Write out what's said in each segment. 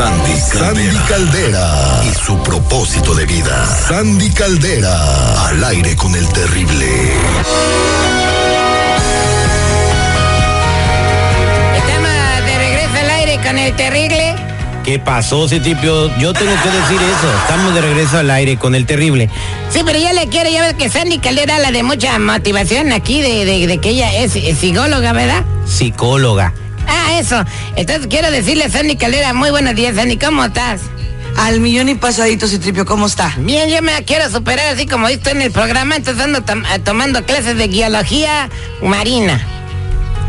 Sandy Caldera. Sandy Caldera. Y su propósito de vida. Sandy Caldera. Al aire con el terrible. Estamos de regreso al aire con el terrible. ¿Qué pasó, Citipio? Yo tengo que decir eso. Estamos de regreso al aire con el terrible. Sí, pero ya le quiero, ya ves que Sandy Caldera la de mucha motivación aquí, de, de- de que ella es, es psicóloga, ¿verdad? Psicóloga. Ah, eso. Entonces quiero decirle a Sandy Caldera, muy buenos días, Sandy, ¿cómo estás? Al millón y pasadito, Citripio, ¿cómo está? Bien, yo me quiero superar así como visto en el programa, entonces ando tom- eh, tomando clases de guiología marina.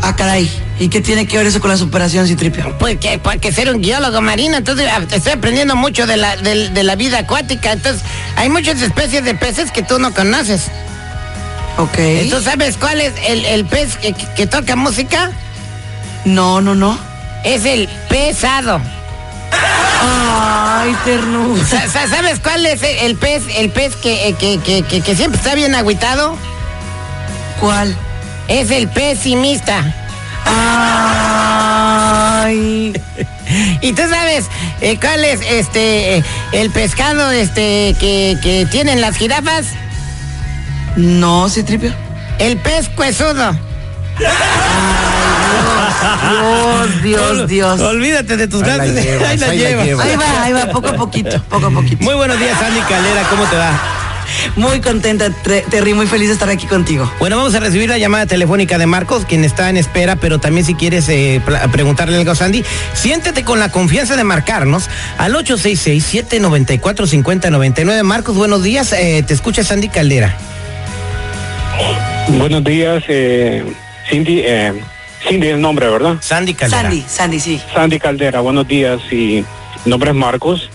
Ah, caray. ¿Y qué tiene que ver eso con la superación, Citripio? Pues que, porque ser un geólogo marino, entonces ah, estoy aprendiendo mucho de la, de, de la vida acuática, entonces hay muchas especies de peces que tú no conoces. Ok. ¿Tú sabes cuál es el, el pez que toca música? No, no, no. Es el pesado. Ay, ternura. Sa- sa- ¿Sabes cuál es el, pez, el pez que, eh, que, que- que- siempre está bien agüitado? ¿Cuál? Es el pesimista. Ay. ¿Y tú sabes eh, cuál es este eh, el pescado este que, que tienen las jirafas? No, Citripio. El pez cuesudo. Dios, Dios, Dios. Olvídate de tus llevas, Ahí la ahí la llevas. llevas. Ahí va, ahí va, poco a poquito, poco a poquito. Muy buenos días, Sandy Caldera. ¿Cómo te va? Muy contenta, Terry, muy feliz de estar aquí contigo. Bueno, vamos a recibir la llamada telefónica de Marcos, quien está en espera, pero también si quieres eh, preguntarle algo a Sandy, siéntete con la confianza de marcarnos al 866-794-5099. Marcos, buenos días. eh, te escucha Sandy Caldera. Buenos días, eh, Cindy. Cindy es el nombre, ¿verdad? Sandy Caldera. Sandy, Sandy, sí. Sandy Caldera, buenos días. Y mi nombre es Marcos.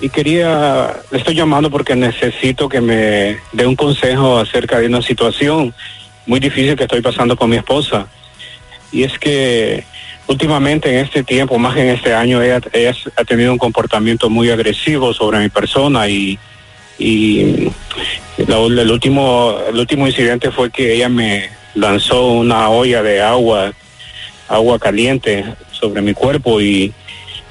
Y quería, le estoy llamando porque necesito que me dé un consejo acerca de una situación muy difícil que estoy pasando con mi esposa. Y es que últimamente en este tiempo, más que en este año, ella, ella ha tenido un comportamiento muy agresivo sobre mi persona y, y la- el, último, el último incidente fue que ella me lanzó una olla de agua, agua caliente sobre mi cuerpo y,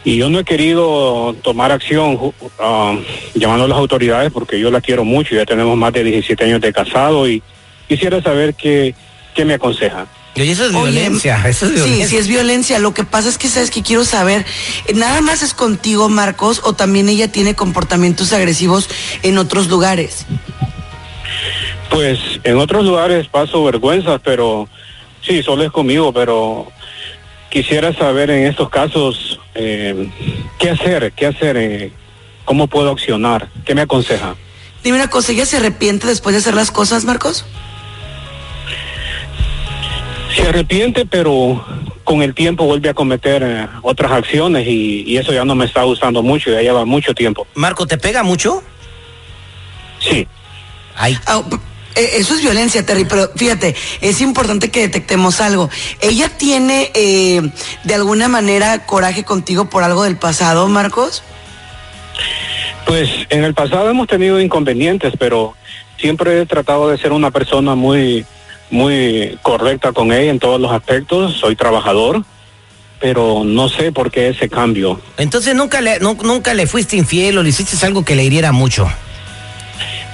y yo no he querido tomar acción ah, llamando a las autoridades porque yo la quiero mucho, ya tenemos más de 17 años de casado y quisiera saber qué, qué me aconseja. Oye, eso es Oye, violencia. Eso es Sí, violencia. sí es violencia. Lo que pasa es que sabes que quiero saber, eh, ¿nada más es contigo, Marcos, o también ella tiene comportamientos agresivos en otros lugares? Pues en otros lugares paso vergüenzas, pero sí, solo es conmigo, pero quisiera saber en estos casos eh, qué hacer, qué hacer, eh, cómo puedo accionar, qué me aconseja. Dime una cosa, ¿ella se arrepiente después de hacer las cosas, Marcos? Se arrepiente, pero con el tiempo vuelve a cometer eh, otras acciones y, y eso ya no me está gustando mucho, ya lleva mucho tiempo. Marco, ¿te pega mucho? Sí, Ay, Ah, eh, eso es violencia, Terry, pero fíjate, es importante que detectemos algo. ¿Ella tiene eh, de alguna manera coraje contigo por algo del pasado, Marcos? pues en el pasado hemos tenido inconvenientes, pero siempre he tratado de ser una persona muy, muy correcta con ella en todos los aspectos. Soy trabajador, pero no sé por qué ese cambio. entonces nunca le, nu- nunca le fuiste infiel o le hiciste algo que le hiriera mucho.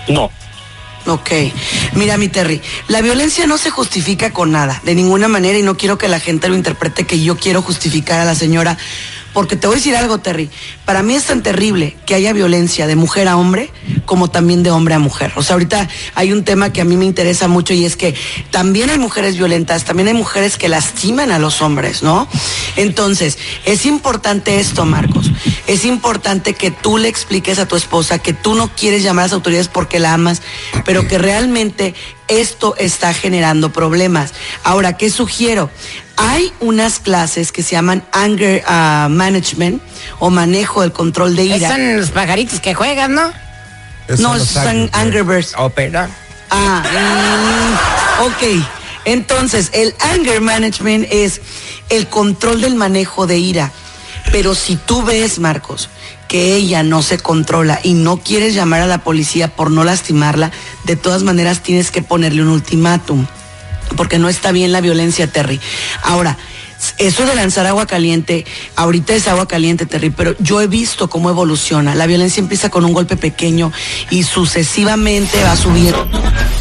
No, Ok, mira mi Terry, la violencia no se justifica con nada, de ninguna manera, y no quiero que la gente lo interprete que yo quiero justificar a la señora, porque te voy a decir algo, Terry, para mí es tan terrible que haya violencia de mujer a hombre como también de hombre a mujer. O sea, ahorita hay un tema que a mí me interesa mucho y es que también hay mujeres violentas, también hay mujeres que lastiman a los hombres, ¿no? Entonces, es importante esto, Marcos, es importante que tú le expliques a tu esposa que tú no quieres llamar a las autoridades porque la amas, pero que realmente esto está generando problemas. Ahora, ¿qué sugiero? Hay unas clases que se llaman Anger ah, Management o manejo del control de ira. son los pajaritos que juegan, ¿no? No, esos son Angry Birds. Oh, perdón. Ah, Ok, entonces el anger management es el control del manejo de ira. Pero si tú ves, Marcos, que ella no se controla y no quieres llamar a la policía por no lastimarla, de todas maneras tienes que ponerle un ultimátum, porque no está bien la violencia, Terry. Ahora, eso de lanzar agua caliente, ahorita es agua caliente, Terry, pero yo he visto cómo evoluciona. La violencia empieza con un golpe pequeño y sucesivamente va subiendo.